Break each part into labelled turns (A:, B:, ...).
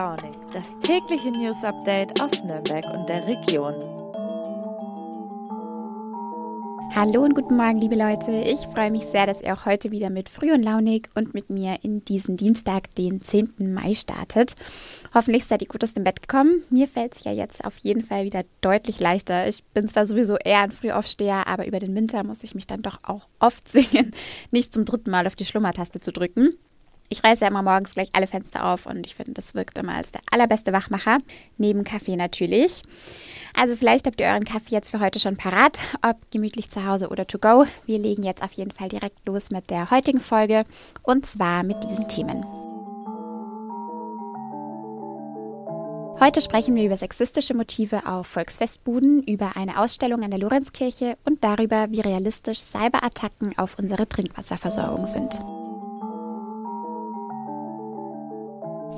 A: Launig, das tägliche News Update aus Nürnberg und der Region.
B: Hallo und guten Morgen, liebe Leute. Ich freue mich sehr, dass ihr auch heute wieder mit Früh und Launig und mit mir in diesen Dienstag, den 10. Mai, startet. Hoffentlich seid ihr gut aus dem Bett gekommen. Mir fällt es ja jetzt auf jeden Fall wieder deutlich leichter. Ich bin zwar sowieso eher ein Frühaufsteher, aber über den Winter muss ich mich dann doch auch oft zwingen, nicht zum dritten Mal auf die Schlummertaste zu drücken. Ich reiße ja immer morgens gleich alle Fenster auf und ich finde, das wirkt immer als der allerbeste Wachmacher. Neben Kaffee natürlich. Also vielleicht habt ihr euren Kaffee jetzt für heute schon parat, ob gemütlich zu Hause oder to go. Wir legen jetzt auf jeden Fall direkt los mit der heutigen Folge und zwar mit diesen Themen. Heute sprechen wir über sexistische Motive auf Volksfestbuden, über eine Ausstellung an der Lorenzkirche und darüber, wie realistisch Cyberattacken auf unsere Trinkwasserversorgung sind.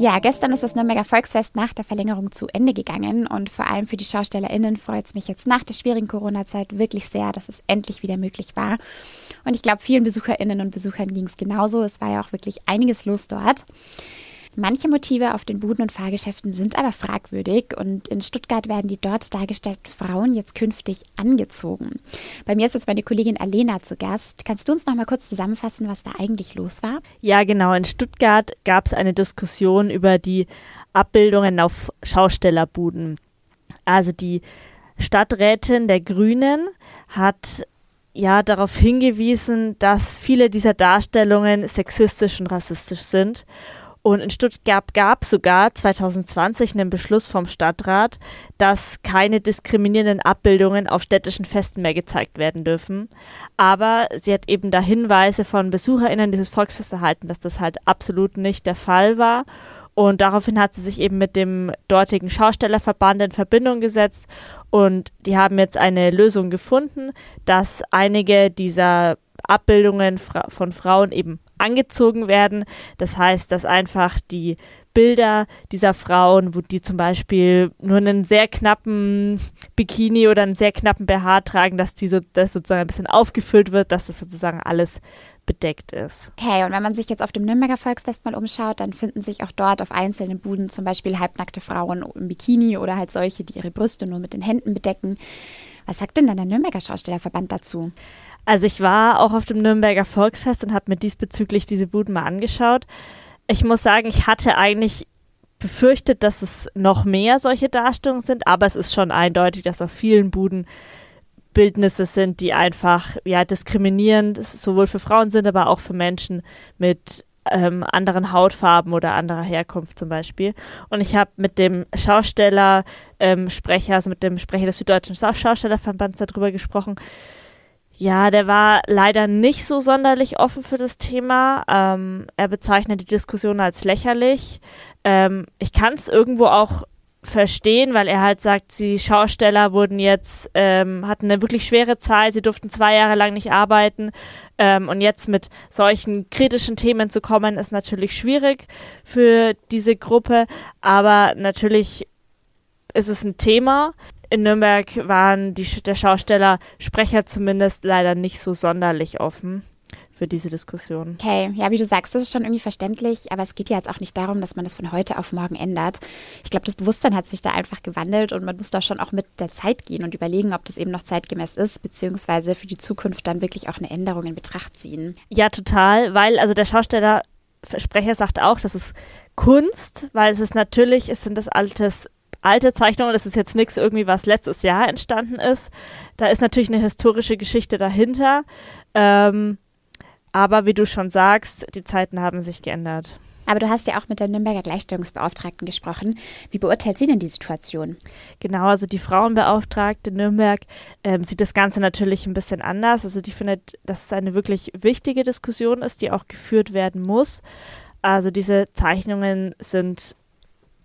B: Ja, gestern ist das Nürnberger Volksfest nach der Verlängerung zu Ende gegangen und vor allem für die SchaustellerInnen freut es mich jetzt nach der schwierigen Corona-Zeit wirklich sehr, dass es endlich wieder möglich war. Und ich glaube, vielen BesucherInnen und Besuchern ging es genauso. Es war ja auch wirklich einiges los dort. Manche Motive auf den Buden- und Fahrgeschäften sind aber fragwürdig und in Stuttgart werden die dort dargestellten Frauen jetzt künftig angezogen. Bei mir ist jetzt meine Kollegin Alena zu Gast. Kannst du uns noch mal kurz zusammenfassen, was da eigentlich los war?
C: Ja, genau. In Stuttgart gab es eine Diskussion über die Abbildungen auf Schaustellerbuden. Also die Stadträtin der Grünen hat ja darauf hingewiesen, dass viele dieser Darstellungen sexistisch und rassistisch sind und in Stuttgart gab es sogar 2020 einen Beschluss vom Stadtrat, dass keine diskriminierenden Abbildungen auf städtischen Festen mehr gezeigt werden dürfen. Aber sie hat eben da Hinweise von BesucherInnen dieses Volksfests erhalten, dass das halt absolut nicht der Fall war. Und daraufhin hat sie sich eben mit dem dortigen Schaustellerverband in Verbindung gesetzt und die haben jetzt eine Lösung gefunden, dass einige dieser Abbildungen von Frauen eben angezogen werden. Das heißt, dass einfach die Bilder dieser Frauen, wo die zum Beispiel nur einen sehr knappen Bikini oder einen sehr knappen BH tragen, dass die so, das sozusagen ein bisschen aufgefüllt wird, dass das sozusagen alles bedeckt ist.
B: Okay, und wenn man sich jetzt auf dem Nürnberger Volksfest mal umschaut, dann finden sich auch dort auf einzelnen Buden zum Beispiel halbnackte Frauen im Bikini oder halt solche, die ihre Brüste nur mit den Händen bedecken. Was sagt denn dann der Nürnberger Schaustellerverband dazu?
C: Also ich war auch auf dem Nürnberger Volksfest und habe mir diesbezüglich diese Buden mal angeschaut. Ich muss sagen, ich hatte eigentlich befürchtet, dass es noch mehr solche Darstellungen sind, aber es ist schon eindeutig, dass auf vielen Buden Bildnisse sind, die einfach ja diskriminierend sowohl für Frauen sind, aber auch für Menschen mit ähm, anderen Hautfarben oder anderer Herkunft zum Beispiel. Und ich habe mit dem Schausteller ähm, Sprecher, also mit dem Sprecher des Süddeutschen Schaustellerverbands darüber gesprochen, ja, der war leider nicht so sonderlich offen für das Thema. Ähm, er bezeichnet die Diskussion als lächerlich. Ähm, ich kann es irgendwo auch verstehen, weil er halt sagt, die Schausteller wurden jetzt, ähm, hatten eine wirklich schwere Zeit, sie durften zwei Jahre lang nicht arbeiten ähm, und jetzt mit solchen kritischen Themen zu kommen, ist natürlich schwierig für diese Gruppe, aber natürlich ist es ein Thema in Nürnberg waren die, der Schausteller Sprecher zumindest leider nicht so sonderlich offen für diese Diskussion.
B: Okay, ja, wie du sagst, das ist schon irgendwie verständlich, aber es geht ja jetzt auch nicht darum, dass man das von heute auf morgen ändert. Ich glaube, das Bewusstsein hat sich da einfach gewandelt und man muss da schon auch mit der Zeit gehen und überlegen, ob das eben noch zeitgemäß ist, beziehungsweise für die Zukunft dann wirklich auch eine Änderung in Betracht ziehen.
C: Ja, total, weil also der Schausteller Sprecher sagt auch, das ist Kunst, weil es ist natürlich, es sind das altes alte Zeichnungen, das ist jetzt nichts irgendwie, was letztes Jahr entstanden ist. Da ist natürlich eine historische Geschichte dahinter. Ähm, aber wie du schon sagst, die Zeiten haben sich geändert.
B: Aber du hast ja auch mit der Nürnberger Gleichstellungsbeauftragten gesprochen. Wie beurteilt sie denn die Situation?
C: Genau, also die Frauenbeauftragte Nürnberg ähm, sieht das Ganze natürlich ein bisschen anders. Also die findet, dass es eine wirklich wichtige Diskussion ist, die auch geführt werden muss. Also diese Zeichnungen sind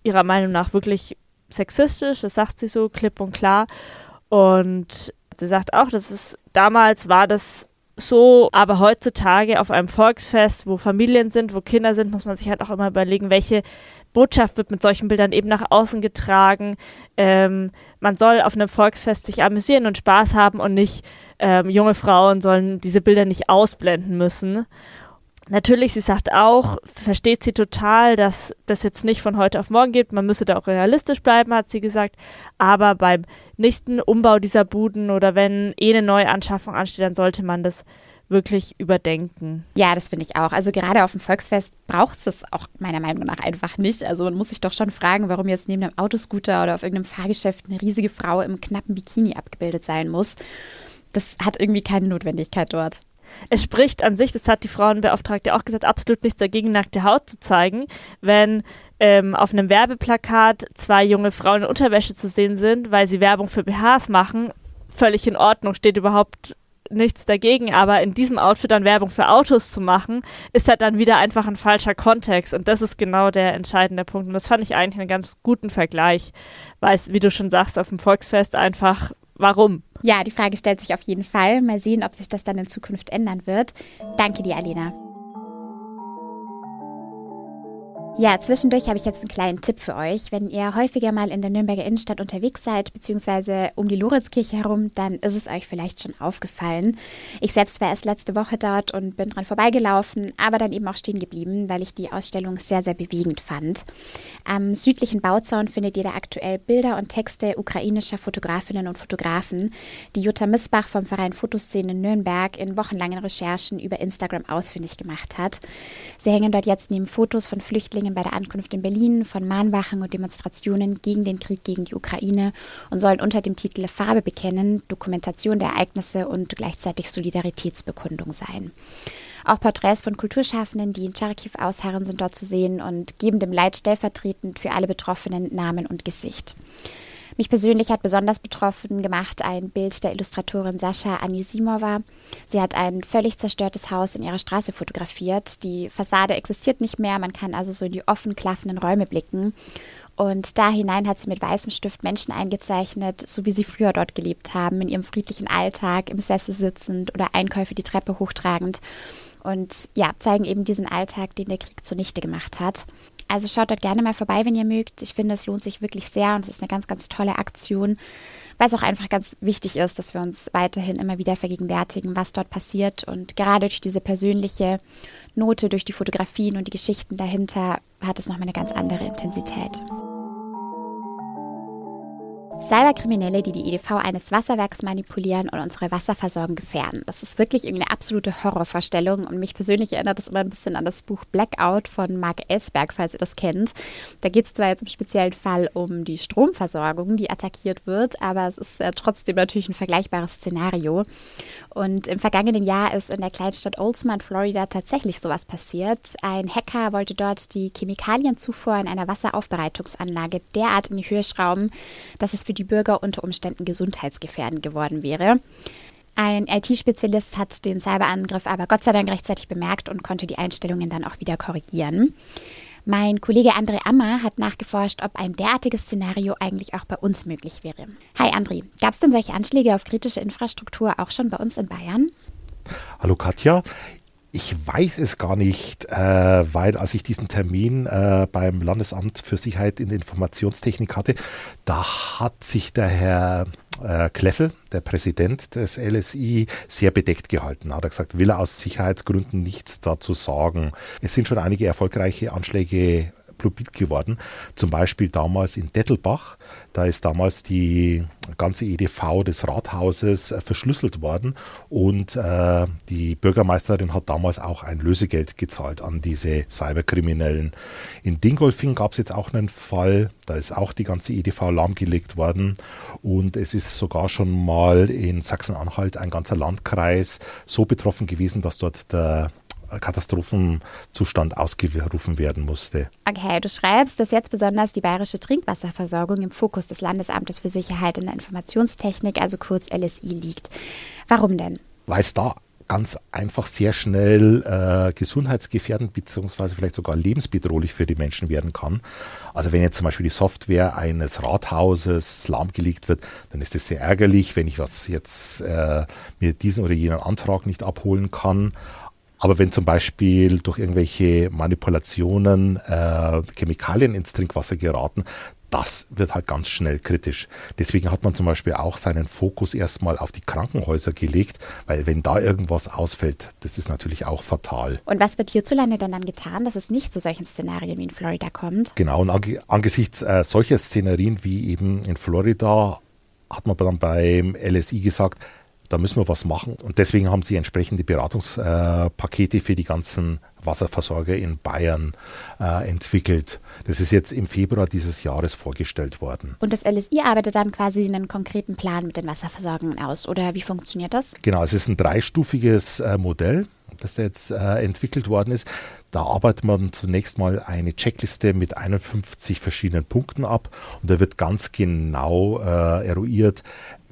C: ihrer Meinung nach wirklich sexistisch, das sagt sie so klipp und klar. Und sie sagt auch, dass es damals war das so, aber heutzutage auf einem Volksfest, wo Familien sind, wo Kinder sind, muss man sich halt auch immer überlegen, welche Botschaft wird mit solchen Bildern eben nach außen getragen. Ähm, man soll auf einem Volksfest sich amüsieren und Spaß haben und nicht ähm, junge Frauen sollen diese Bilder nicht ausblenden müssen. Natürlich, sie sagt auch, versteht sie total, dass das jetzt nicht von heute auf morgen geht. Man müsse da auch realistisch bleiben, hat sie gesagt. Aber beim nächsten Umbau dieser Buden oder wenn eh eine Neuanschaffung ansteht, dann sollte man das wirklich überdenken.
B: Ja, das finde ich auch. Also gerade auf dem Volksfest braucht es das auch meiner Meinung nach einfach nicht. Also man muss sich doch schon fragen, warum jetzt neben einem Autoscooter oder auf irgendeinem Fahrgeschäft eine riesige Frau im knappen Bikini abgebildet sein muss. Das hat irgendwie keine Notwendigkeit dort.
C: Es spricht an sich, das hat die Frauenbeauftragte auch gesagt, absolut nichts dagegen, nackte Haut zu zeigen, wenn ähm, auf einem Werbeplakat zwei junge Frauen in Unterwäsche zu sehen sind, weil sie Werbung für BHs machen. Völlig in Ordnung, steht überhaupt nichts dagegen, aber in diesem Outfit dann Werbung für Autos zu machen, ist halt dann wieder einfach ein falscher Kontext und das ist genau der entscheidende Punkt und das fand ich eigentlich einen ganz guten Vergleich, weil es, wie du schon sagst, auf dem Volksfest einfach, warum?
B: Ja, die Frage stellt sich auf jeden Fall. Mal sehen, ob sich das dann in Zukunft ändern wird. Danke dir, Alina. Ja, zwischendurch habe ich jetzt einen kleinen Tipp für euch. Wenn ihr häufiger mal in der Nürnberger Innenstadt unterwegs seid, beziehungsweise um die Lorenzkirche herum, dann ist es euch vielleicht schon aufgefallen. Ich selbst war erst letzte Woche dort und bin dran vorbeigelaufen, aber dann eben auch stehen geblieben, weil ich die Ausstellung sehr, sehr bewegend fand. Am südlichen Bauzaun findet ihr da aktuell Bilder und Texte ukrainischer Fotografinnen und Fotografen, die Jutta Missbach vom Verein Fotoszene Nürnberg in wochenlangen Recherchen über Instagram ausfindig gemacht hat. Sie hängen dort jetzt neben Fotos von Flüchtlingen Flüchtlingen bei der Ankunft in Berlin, von Mahnwachen und Demonstrationen gegen den Krieg gegen die Ukraine und sollen unter dem Titel Farbe bekennen, Dokumentation der Ereignisse und gleichzeitig Solidaritätsbekundung sein. Auch Porträts von Kulturschaffenden, die in Charkiw ausharren, sind dort zu sehen und geben dem Leid stellvertretend für alle Betroffenen Namen und Gesicht. Mich persönlich hat besonders betroffen gemacht ein Bild der Illustratorin Sascha Anisimova. Sie hat ein völlig zerstörtes Haus in ihrer Straße fotografiert. Die Fassade existiert nicht mehr, man kann also so in die offen klaffenden Räume blicken. Und da hinein hat sie mit weißem Stift Menschen eingezeichnet, so wie sie früher dort gelebt haben, in ihrem friedlichen Alltag, im Sessel sitzend oder Einkäufe die Treppe hochtragend. Und ja, zeigen eben diesen Alltag, den der Krieg zunichte gemacht hat. Also schaut dort gerne mal vorbei, wenn ihr mögt. Ich finde, es lohnt sich wirklich sehr und es ist eine ganz, ganz tolle Aktion, weil es auch einfach ganz wichtig ist, dass wir uns weiterhin immer wieder vergegenwärtigen, was dort passiert. Und gerade durch diese persönliche Note, durch die Fotografien und die Geschichten dahinter hat es nochmal eine ganz andere Intensität. Cyberkriminelle, die die EDV eines Wasserwerks manipulieren und unsere Wasserversorgung gefährden. Das ist wirklich eine absolute Horrorvorstellung und mich persönlich erinnert das immer ein bisschen an das Buch Blackout von Mark Ellsberg, falls ihr das kennt. Da geht es zwar jetzt im speziellen Fall um die Stromversorgung, die attackiert wird, aber es ist äh, trotzdem natürlich ein vergleichbares Szenario. Und im vergangenen Jahr ist in der Kleinstadt Oldsmar Florida tatsächlich sowas passiert. Ein Hacker wollte dort die Chemikalienzufuhr in einer Wasseraufbereitungsanlage derart in die Höhe schrauben, dass es für die Bürger unter Umständen gesundheitsgefährdend geworden wäre. Ein IT-Spezialist hat den Cyberangriff aber Gott sei Dank rechtzeitig bemerkt und konnte die Einstellungen dann auch wieder korrigieren. Mein Kollege André Ammer hat nachgeforscht, ob ein derartiges Szenario eigentlich auch bei uns möglich wäre. Hi André, gab es denn solche Anschläge auf kritische Infrastruktur auch schon bei uns in Bayern?
D: Hallo Katja. Ich weiß es gar nicht, äh, weil als ich diesen Termin äh, beim Landesamt für Sicherheit in der Informationstechnik hatte, da hat sich der Herr äh, Kleffel, der Präsident des LSI, sehr bedeckt gehalten. Hat er gesagt, will er aus Sicherheitsgründen nichts dazu sagen. Es sind schon einige erfolgreiche Anschläge publik geworden. Zum Beispiel damals in Dettelbach. Da ist damals die ganze EDV des Rathauses äh, verschlüsselt worden und äh, die Bürgermeisterin hat damals auch ein Lösegeld gezahlt an diese Cyberkriminellen. In Dingolfing gab es jetzt auch einen Fall, da ist auch die ganze EDV lahmgelegt worden und es ist sogar schon mal in Sachsen-Anhalt ein ganzer Landkreis so betroffen gewesen, dass dort der Katastrophenzustand ausgerufen werden musste.
B: Okay, du schreibst, dass jetzt besonders die bayerische Trinkwasserversorgung im Fokus des Landesamtes für Sicherheit in der Informationstechnik, also kurz LSI, liegt. Warum denn?
D: Weil es da ganz einfach sehr schnell äh, gesundheitsgefährdend bzw. vielleicht sogar lebensbedrohlich für die Menschen werden kann. Also wenn jetzt zum Beispiel die Software eines Rathauses lahmgelegt wird, dann ist das sehr ärgerlich, wenn ich was jetzt äh, mir diesen oder jenen Antrag nicht abholen kann. Aber wenn zum Beispiel durch irgendwelche Manipulationen äh, Chemikalien ins Trinkwasser geraten, das wird halt ganz schnell kritisch. Deswegen hat man zum Beispiel auch seinen Fokus erstmal auf die Krankenhäuser gelegt, weil wenn da irgendwas ausfällt, das ist natürlich auch fatal.
B: Und was wird hierzulande denn dann getan, dass es nicht zu solchen Szenarien wie in Florida kommt?
D: Genau, und angesichts äh, solcher Szenarien wie eben in Florida hat man dann beim LSI gesagt, da müssen wir was machen. Und deswegen haben sie entsprechende Beratungspakete für die ganzen Wasserversorger in Bayern äh, entwickelt. Das ist jetzt im Februar dieses Jahres vorgestellt worden.
B: Und das LSI arbeitet dann quasi einen konkreten Plan mit den Wasserversorgungen aus, oder wie funktioniert das?
D: Genau, es ist ein dreistufiges äh, Modell das da jetzt äh, entwickelt worden ist. Da arbeitet man zunächst mal eine Checkliste mit 51 verschiedenen Punkten ab und da wird ganz genau eruiert,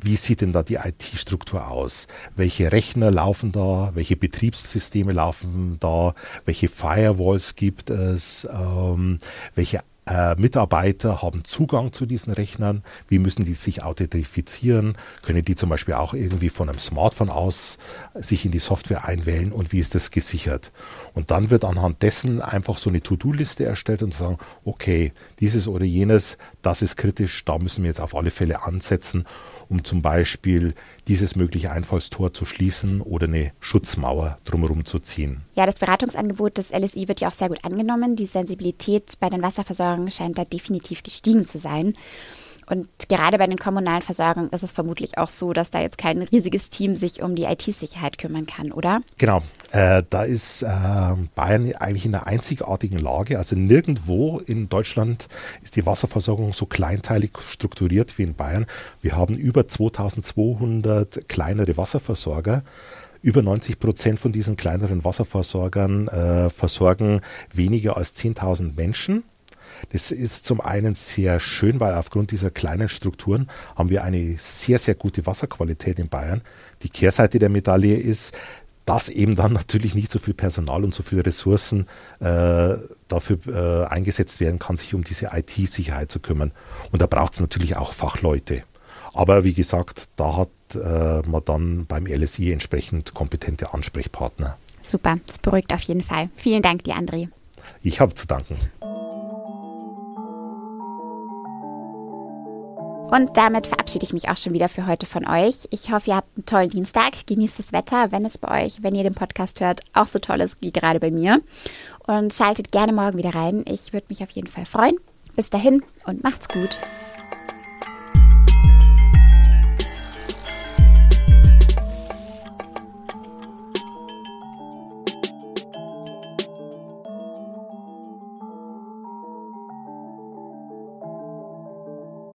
D: wie sieht denn da die IT-Struktur aus? Welche Rechner laufen da? Welche Betriebssysteme laufen da? Welche Firewalls gibt es? Ähm, welche äh, Mitarbeiter haben Zugang zu diesen Rechnern? Wie müssen die sich authentifizieren? Können die zum Beispiel auch irgendwie von einem Smartphone aus sich in die Software einwählen und wie ist das gesichert? Und dann wird anhand dessen einfach so eine To-Do-Liste erstellt und sagen, okay, dieses oder jenes, das ist kritisch, da müssen wir jetzt auf alle Fälle ansetzen um zum Beispiel dieses mögliche Einfallstor zu schließen oder eine Schutzmauer drumherum zu ziehen.
B: Ja, das Beratungsangebot des LSI wird ja auch sehr gut angenommen. Die Sensibilität bei den Wasserversorgungen scheint da definitiv gestiegen zu sein. Und gerade bei den kommunalen Versorgungen ist es vermutlich auch so, dass da jetzt kein riesiges Team sich um die IT-Sicherheit kümmern kann, oder?
D: Genau. Äh, da ist äh, Bayern eigentlich in einer einzigartigen Lage. Also nirgendwo in Deutschland ist die Wasserversorgung so kleinteilig strukturiert wie in Bayern. Wir haben über 2200 kleinere Wasserversorger. Über 90 Prozent von diesen kleineren Wasserversorgern äh, versorgen weniger als 10.000 Menschen. Das ist zum einen sehr schön, weil aufgrund dieser kleinen Strukturen haben wir eine sehr, sehr gute Wasserqualität in Bayern. Die Kehrseite der Medaille ist, dass eben dann natürlich nicht so viel Personal und so viele Ressourcen äh, dafür äh, eingesetzt werden kann, sich um diese IT-Sicherheit zu kümmern. Und da braucht es natürlich auch Fachleute. Aber wie gesagt, da hat äh, man dann beim LSI entsprechend kompetente Ansprechpartner.
B: Super, das beruhigt auf jeden Fall. Vielen Dank dir, André.
D: Ich habe zu danken.
B: Und damit verabschiede ich mich auch schon wieder für heute von euch. Ich hoffe, ihr habt einen tollen Dienstag. Genießt das Wetter, wenn es bei euch, wenn ihr den Podcast hört, auch so toll ist wie gerade bei mir. Und schaltet gerne morgen wieder rein. Ich würde mich auf jeden Fall freuen. Bis dahin und macht's gut.